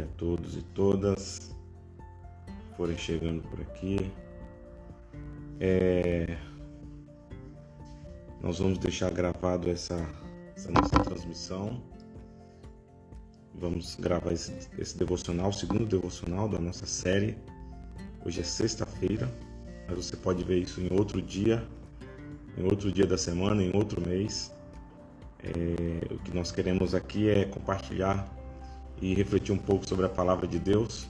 dia a todos e todas que forem chegando por aqui. É... Nós vamos deixar gravado essa, essa nossa transmissão. Vamos gravar esse, esse devocional, o segundo devocional da nossa série. Hoje é sexta-feira, mas você pode ver isso em outro dia, em outro dia da semana, em outro mês. É, o que nós queremos aqui é compartilhar e refletir um pouco sobre a palavra de Deus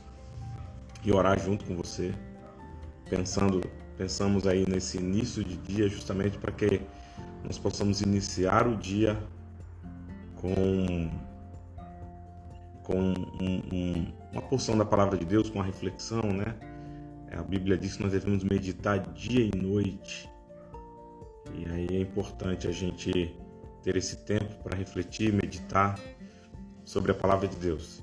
e orar junto com você, pensando, pensamos aí nesse início de dia justamente para que nós possamos iniciar o dia com com um, um, uma porção da palavra de Deus, com uma reflexão, né? A Bíblia diz que nós devemos meditar dia e noite. E aí é importante a gente ter esse tempo para refletir, meditar sobre a palavra de Deus.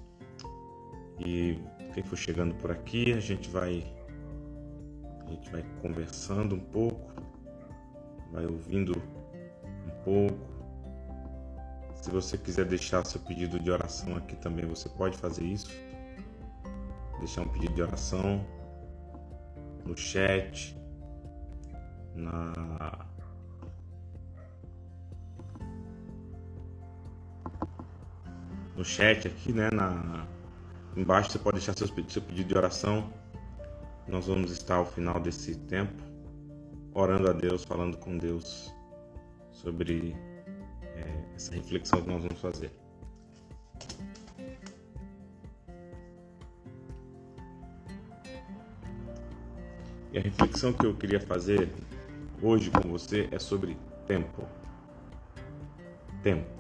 E quem for chegando por aqui, a gente vai a gente vai conversando um pouco, vai ouvindo um pouco. Se você quiser deixar seu pedido de oração aqui também, você pode fazer isso. Deixar um pedido de oração no chat, na no chat aqui, né? Na, embaixo você pode deixar seus, seu pedido de oração. Nós vamos estar ao final desse tempo orando a Deus, falando com Deus sobre é, essa reflexão que nós vamos fazer. E a reflexão que eu queria fazer hoje com você é sobre tempo. Tempo.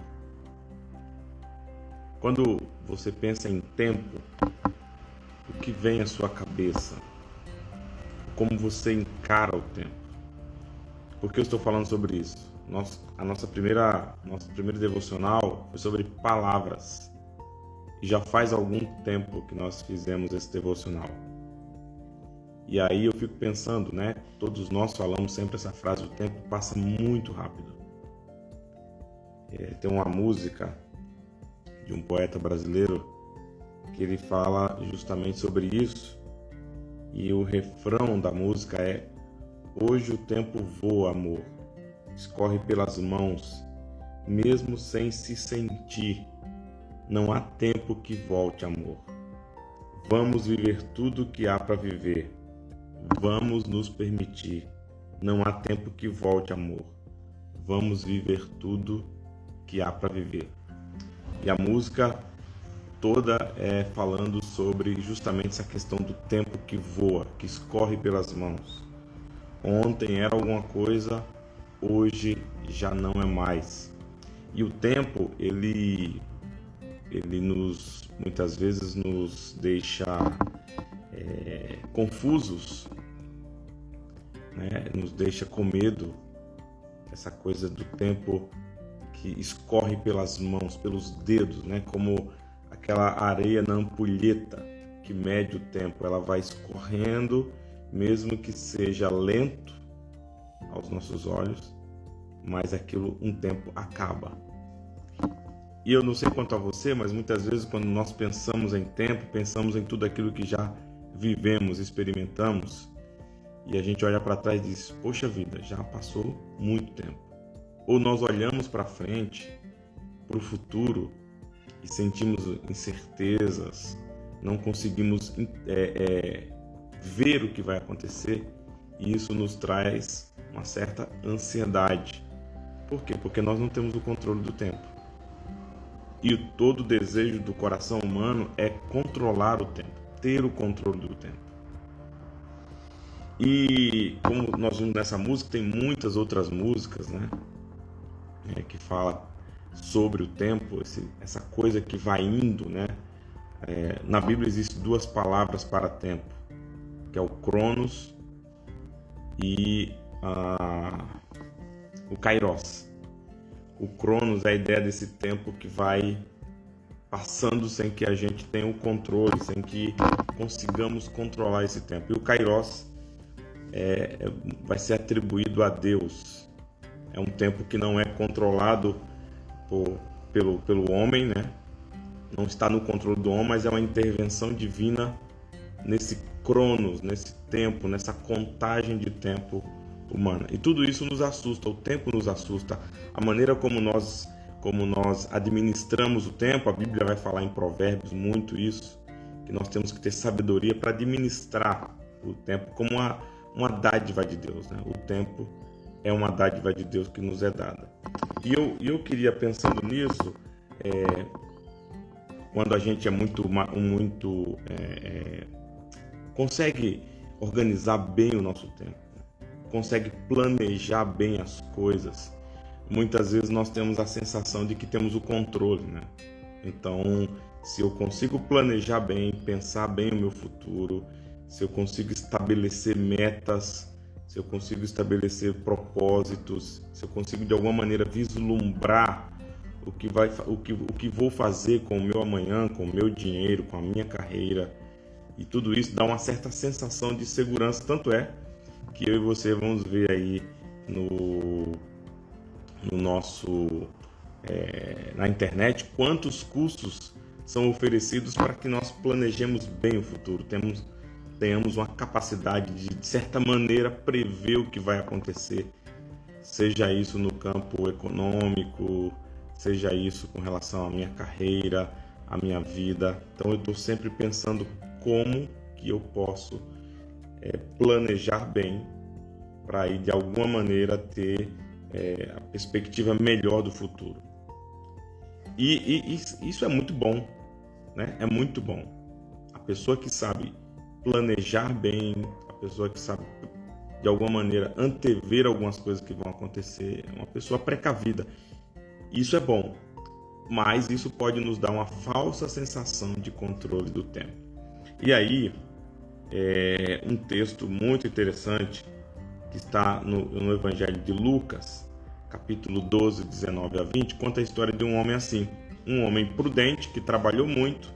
Quando você pensa em tempo, o que vem à sua cabeça? Como você encara o tempo? Por que eu estou falando sobre isso? Nossa, a nossa primeira, nosso primeiro devocional foi sobre palavras. E já faz algum tempo que nós fizemos esse devocional. E aí eu fico pensando, né? Todos nós falamos sempre essa frase: o tempo passa muito rápido. É, tem uma música de um poeta brasileiro que ele fala justamente sobre isso. E o refrão da música é: Hoje o tempo voa, amor, escorre pelas mãos, mesmo sem se sentir. Não há tempo que volte, amor. Vamos viver tudo o que há para viver. Vamos nos permitir. Não há tempo que volte, amor. Vamos viver tudo que há para viver. E a música toda é falando sobre justamente essa questão do tempo que voa, que escorre pelas mãos. Ontem era alguma coisa, hoje já não é mais. E o tempo, ele, ele nos, muitas vezes nos deixa é, confusos, né? nos deixa com medo. Essa coisa do tempo que escorre pelas mãos, pelos dedos, né? Como aquela areia na ampulheta que mede o tempo, ela vai escorrendo, mesmo que seja lento aos nossos olhos, mas aquilo um tempo acaba. E eu não sei quanto a você, mas muitas vezes quando nós pensamos em tempo, pensamos em tudo aquilo que já vivemos, experimentamos, e a gente olha para trás e diz: Poxa vida, já passou muito tempo ou nós olhamos para frente, para o futuro e sentimos incertezas, não conseguimos é, é, ver o que vai acontecer e isso nos traz uma certa ansiedade. Por quê? Porque nós não temos o controle do tempo. E todo desejo do coração humano é controlar o tempo, ter o controle do tempo. E como nós vimos nessa música, tem muitas outras músicas, né? É, que fala sobre o tempo, esse, essa coisa que vai indo, né? É, na Bíblia existem duas palavras para tempo, que é o Cronos e a, o Kairos. O Cronos é a ideia desse tempo que vai passando sem que a gente tenha o controle, sem que consigamos controlar esse tempo. E o Kairos é, é vai ser atribuído a Deus, é um tempo que não é controlado por, pelo, pelo homem, né? não está no controle do homem, mas é uma intervenção divina nesse cronos, nesse tempo, nessa contagem de tempo humana. E tudo isso nos assusta, o tempo nos assusta, a maneira como nós como nós administramos o tempo, a Bíblia vai falar em Provérbios muito isso, que nós temos que ter sabedoria para administrar o tempo como uma, uma dádiva de Deus. Né? O tempo é uma dádiva de Deus que nos é dada. E eu, eu queria, pensando nisso, é, quando a gente é muito, muito é, é, consegue organizar bem o nosso tempo, consegue planejar bem as coisas, muitas vezes nós temos a sensação de que temos o controle, né? Então, se eu consigo planejar bem, pensar bem o meu futuro, se eu consigo estabelecer metas, se eu consigo estabelecer propósitos, se eu consigo de alguma maneira vislumbrar o que vai o que, o que vou fazer com o meu amanhã, com o meu dinheiro, com a minha carreira, e tudo isso dá uma certa sensação de segurança, tanto é que eu e você vamos ver aí no no nosso é, na internet quantos cursos são oferecidos para que nós planejemos bem o futuro, temos, tenhamos uma capacidade de, de certa maneira, prever o que vai acontecer, seja isso no campo econômico, seja isso com relação à minha carreira, à minha vida. Então, eu estou sempre pensando como que eu posso é, planejar bem para ir de alguma maneira ter é, a perspectiva melhor do futuro. E, e, isso é muito bom, né? É muito bom. A pessoa que sabe planejar bem, a pessoa que sabe de alguma maneira antever algumas coisas que vão acontecer, é uma pessoa precavida. Isso é bom, mas isso pode nos dar uma falsa sensação de controle do tempo. E aí, é um texto muito interessante que está no, no Evangelho de Lucas, capítulo 12, 19 a 20, conta a história de um homem assim. Um homem prudente que trabalhou muito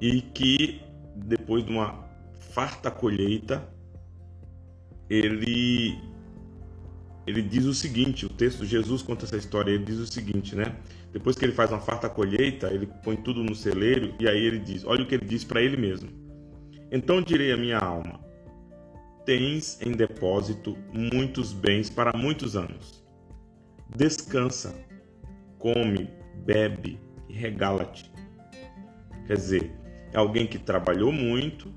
e que, depois de uma farta colheita, ele ele diz o seguinte, o texto Jesus conta essa história, ele diz o seguinte, né? Depois que ele faz uma farta colheita, ele põe tudo no celeiro e aí ele diz, olha o que ele diz para ele mesmo. Então direi à minha alma: Tens em depósito muitos bens para muitos anos. Descansa, come, bebe e regala-te. Quer dizer, é alguém que trabalhou muito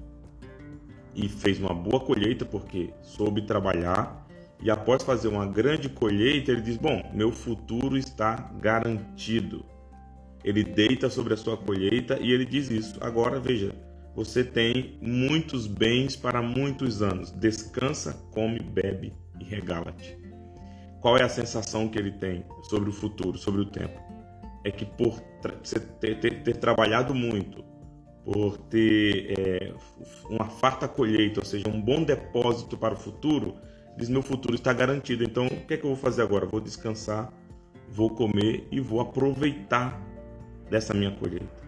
e fez uma boa colheita porque soube trabalhar e após fazer uma grande colheita ele diz: "Bom, meu futuro está garantido". Ele deita sobre a sua colheita e ele diz isso. Agora veja, você tem muitos bens para muitos anos. Descansa, come, bebe e regala-te. Qual é a sensação que ele tem sobre o futuro, sobre o tempo? É que por ter, ter, ter trabalhado muito, por ter é, uma farta colheita, ou seja, um bom depósito para o futuro, diz: meu futuro está garantido. Então, o que é que eu vou fazer agora? Vou descansar, vou comer e vou aproveitar dessa minha colheita.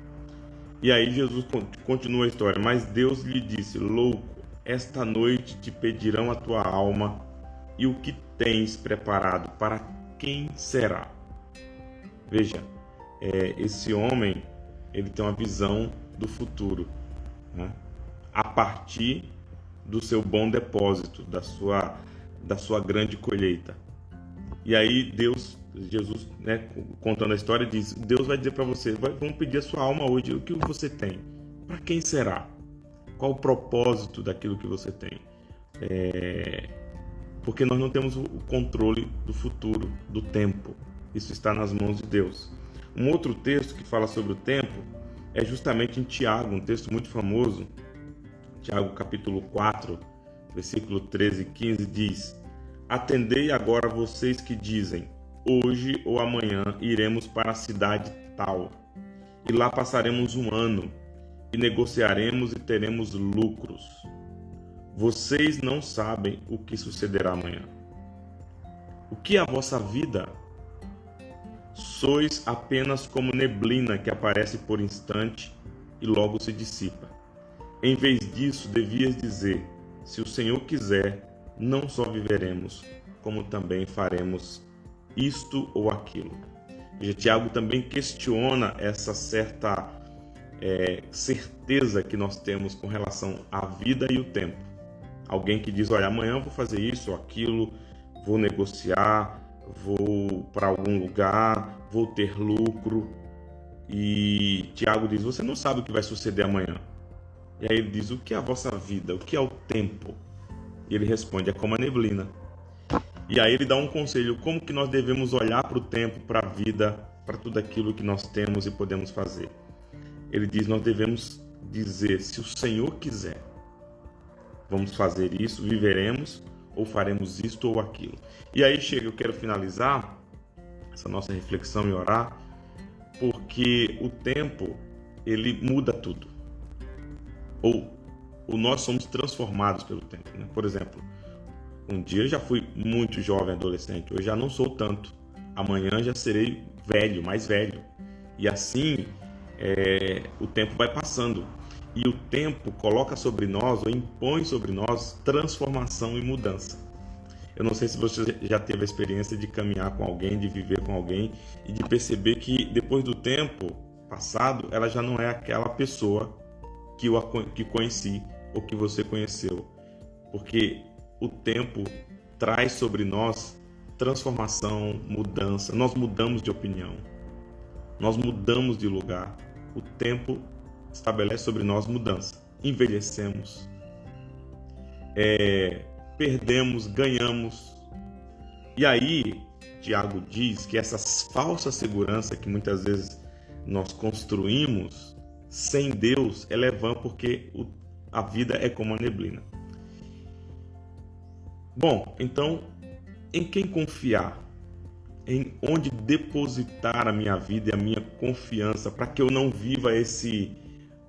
E aí Jesus continua a história. Mas Deus lhe disse: Louco, esta noite te pedirão a tua alma, e o que tens preparado para quem será? Veja, é, esse homem ele tem uma visão do futuro, né? a partir do seu bom depósito, da sua, da sua grande colheita. E aí Deus Jesus, né, contando a história, diz: Deus vai dizer para você, vai, vamos pedir a sua alma hoje, o que você tem? Para quem será? Qual o propósito daquilo que você tem? É... Porque nós não temos o controle do futuro, do tempo. Isso está nas mãos de Deus. Um outro texto que fala sobre o tempo é justamente em Tiago, um texto muito famoso. Tiago capítulo 4, versículo 13 e 15 diz: Atendei agora vocês que dizem: Hoje ou amanhã iremos para a cidade tal, e lá passaremos um ano, e negociaremos e teremos lucros. Vocês não sabem o que sucederá amanhã. O que é a vossa vida? Sois apenas como neblina que aparece por instante e logo se dissipa. Em vez disso, devias dizer: se o Senhor quiser, não só viveremos, como também faremos isto ou aquilo. Tiago também questiona essa certa é, certeza que nós temos com relação à vida e o tempo. Alguém que diz: Olha, amanhã vou fazer isso ou aquilo, vou negociar, vou para algum lugar, vou ter lucro. E Tiago diz: Você não sabe o que vai suceder amanhã. E aí ele diz: O que é a vossa vida? O que é o tempo? E ele responde: É como a neblina. E aí ele dá um conselho: como que nós devemos olhar para o tempo, para a vida, para tudo aquilo que nós temos e podemos fazer. Ele diz: Nós devemos dizer, se o Senhor quiser, vamos fazer isso, viveremos ou faremos isto ou aquilo. E aí chega, eu quero finalizar essa nossa reflexão e orar, porque o tempo ele muda tudo. Ou, ou nós somos transformados pelo tempo. Né? Por exemplo, um dia eu já fui muito jovem, adolescente, hoje já não sou tanto. Amanhã já serei velho, mais velho. E assim é, o tempo vai passando. E o tempo coloca sobre nós, ou impõe sobre nós, transformação e mudança. Eu não sei se você já teve a experiência de caminhar com alguém, de viver com alguém e de perceber que depois do tempo passado, ela já não é aquela pessoa que eu que conheci ou que você conheceu. Porque o tempo traz sobre nós transformação, mudança. Nós mudamos de opinião. Nós mudamos de lugar. O tempo estabelece sobre nós mudança. Envelhecemos. É, perdemos, ganhamos. E aí, Tiago diz que essa falsa segurança que muitas vezes nós construímos sem Deus é vã porque a vida é como a neblina. Bom, então, em quem confiar? Em onde depositar a minha vida e a minha confiança para que eu não viva esse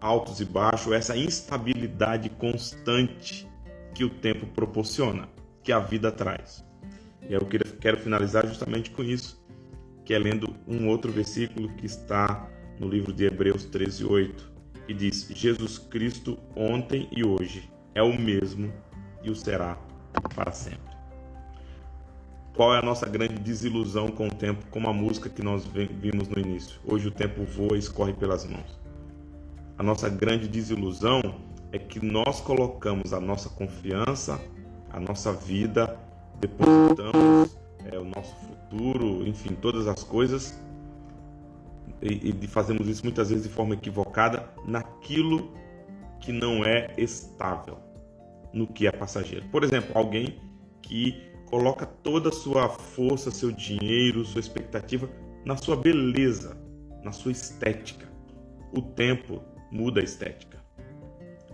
altos e baixos, essa instabilidade constante que o tempo proporciona, que a vida traz. E eu quero finalizar justamente com isso, que é lendo um outro versículo que está no livro de Hebreus 13:8, que diz: Jesus Cristo ontem e hoje é o mesmo e o será para sempre. Qual é a nossa grande desilusão com o tempo, como a música que nós vimos no início? Hoje o tempo voa e escorre pelas mãos. A nossa grande desilusão é que nós colocamos a nossa confiança, a nossa vida, depositamos é, o nosso futuro, enfim, todas as coisas, e, e fazemos isso muitas vezes de forma equivocada naquilo que não é estável no que é passageiro. Por exemplo, alguém que coloca toda a sua força, seu dinheiro, sua expectativa na sua beleza, na sua estética. O tempo muda a estética.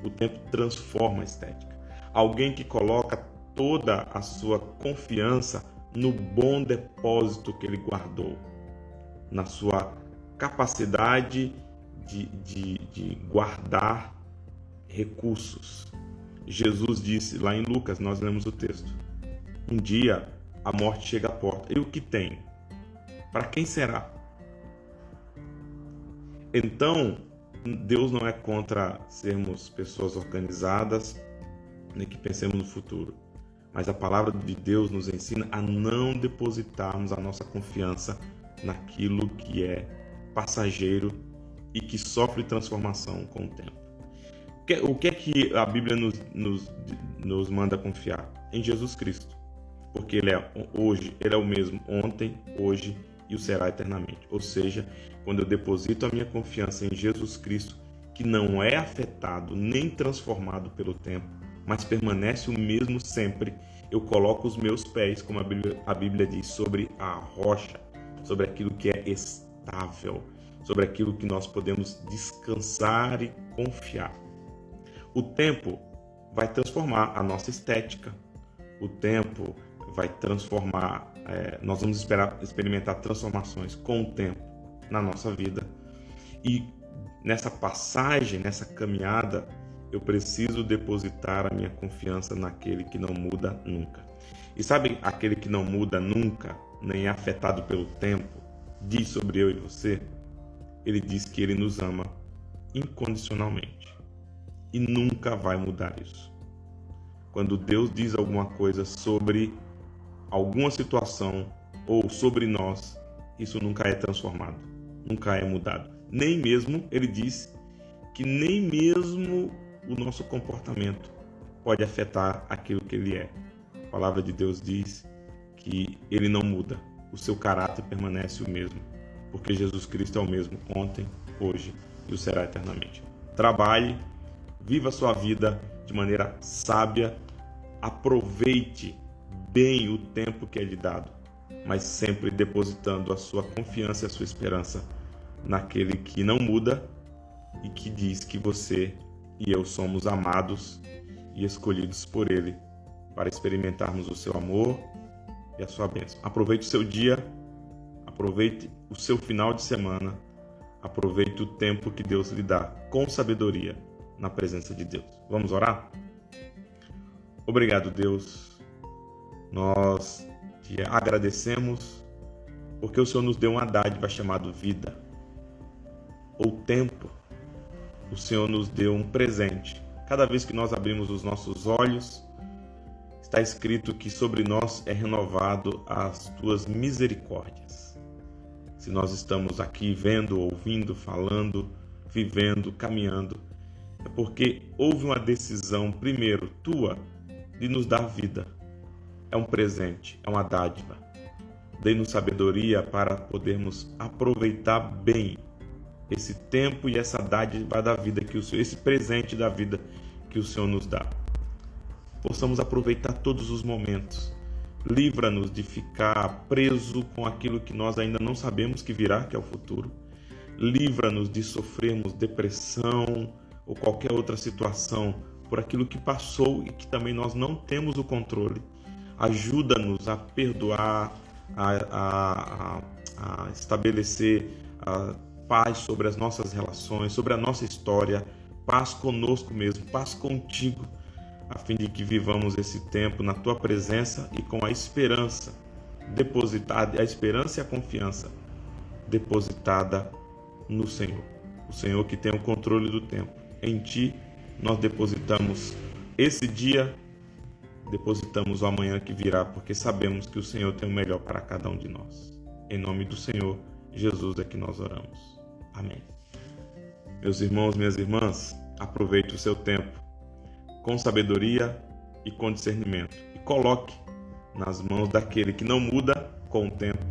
O tempo transforma a estética. Alguém que coloca toda a sua confiança no bom depósito que ele guardou, na sua capacidade de, de, de guardar recursos, Jesus disse lá em Lucas, nós lemos o texto: Um dia a morte chega à porta. E o que tem? Para quem será? Então, Deus não é contra sermos pessoas organizadas, nem que pensemos no futuro. Mas a palavra de Deus nos ensina a não depositarmos a nossa confiança naquilo que é passageiro e que sofre transformação com o tempo. O que é que a Bíblia nos, nos, nos manda confiar? Em Jesus Cristo. Porque Ele é hoje, Ele é o mesmo ontem, hoje e o será eternamente. Ou seja, quando eu deposito a minha confiança em Jesus Cristo, que não é afetado nem transformado pelo tempo, mas permanece o mesmo sempre, eu coloco os meus pés, como a Bíblia, a Bíblia diz, sobre a rocha, sobre aquilo que é estável, sobre aquilo que nós podemos descansar e confiar. O tempo vai transformar a nossa estética, o tempo vai transformar, é, nós vamos esperar, experimentar transformações com o tempo na nossa vida. E nessa passagem, nessa caminhada, eu preciso depositar a minha confiança naquele que não muda nunca. E sabe aquele que não muda nunca, nem é afetado pelo tempo, diz sobre eu e você? Ele diz que ele nos ama incondicionalmente e nunca vai mudar isso. Quando Deus diz alguma coisa sobre alguma situação ou sobre nós, isso nunca é transformado, nunca é mudado. Nem mesmo, ele diz, que nem mesmo o nosso comportamento pode afetar aquilo que ele é. A palavra de Deus diz que ele não muda, o seu caráter permanece o mesmo, porque Jesus Cristo é o mesmo ontem, hoje e o será eternamente. Trabalhe, viva sua vida de maneira sábia, aproveite bem o tempo que é lhe dado, mas sempre depositando a sua confiança e a sua esperança naquele que não muda e que diz que você e eu somos amados e escolhidos por Ele para experimentarmos o seu amor e a sua bênção. Aproveite o seu dia, aproveite o seu final de semana, aproveite o tempo que Deus lhe dá com sabedoria na presença de Deus. Vamos orar? Obrigado, Deus. Nós te agradecemos porque o Senhor nos deu uma dádiva chamada vida ou tempo o Senhor nos deu um presente. Cada vez que nós abrimos os nossos olhos, está escrito que sobre nós é renovado as tuas misericórdias. Se nós estamos aqui vendo, ouvindo, falando, vivendo, caminhando, é porque houve uma decisão, primeiro, tua, de nos dar vida. É um presente, é uma dádiva. Dê-nos sabedoria para podermos aproveitar bem esse tempo e essa dádiva da vida que o Senhor, esse presente da vida que o Senhor nos dá. Possamos aproveitar todos os momentos. Livra-nos de ficar preso com aquilo que nós ainda não sabemos que virá, que é o futuro. Livra-nos de sofrermos depressão ou qualquer outra situação por aquilo que passou e que também nós não temos o controle. Ajuda-nos a perdoar, a, a, a, a estabelecer paz sobre as nossas relações, sobre a nossa história, paz conosco mesmo, paz contigo, a fim de que vivamos esse tempo na tua presença e com a esperança depositada, a esperança e a confiança depositada no Senhor. O Senhor que tem o controle do tempo. Em ti nós depositamos esse dia, depositamos o amanhã que virá, porque sabemos que o Senhor tem o melhor para cada um de nós. Em nome do Senhor Jesus é que nós oramos. Amém. Meus irmãos, minhas irmãs, aproveite o seu tempo com sabedoria e com discernimento e coloque nas mãos daquele que não muda com o tempo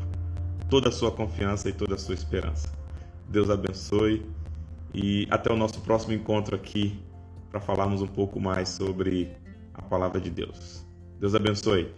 toda a sua confiança e toda a sua esperança. Deus abençoe e até o nosso próximo encontro aqui para falarmos um pouco mais sobre a palavra de Deus. Deus abençoe.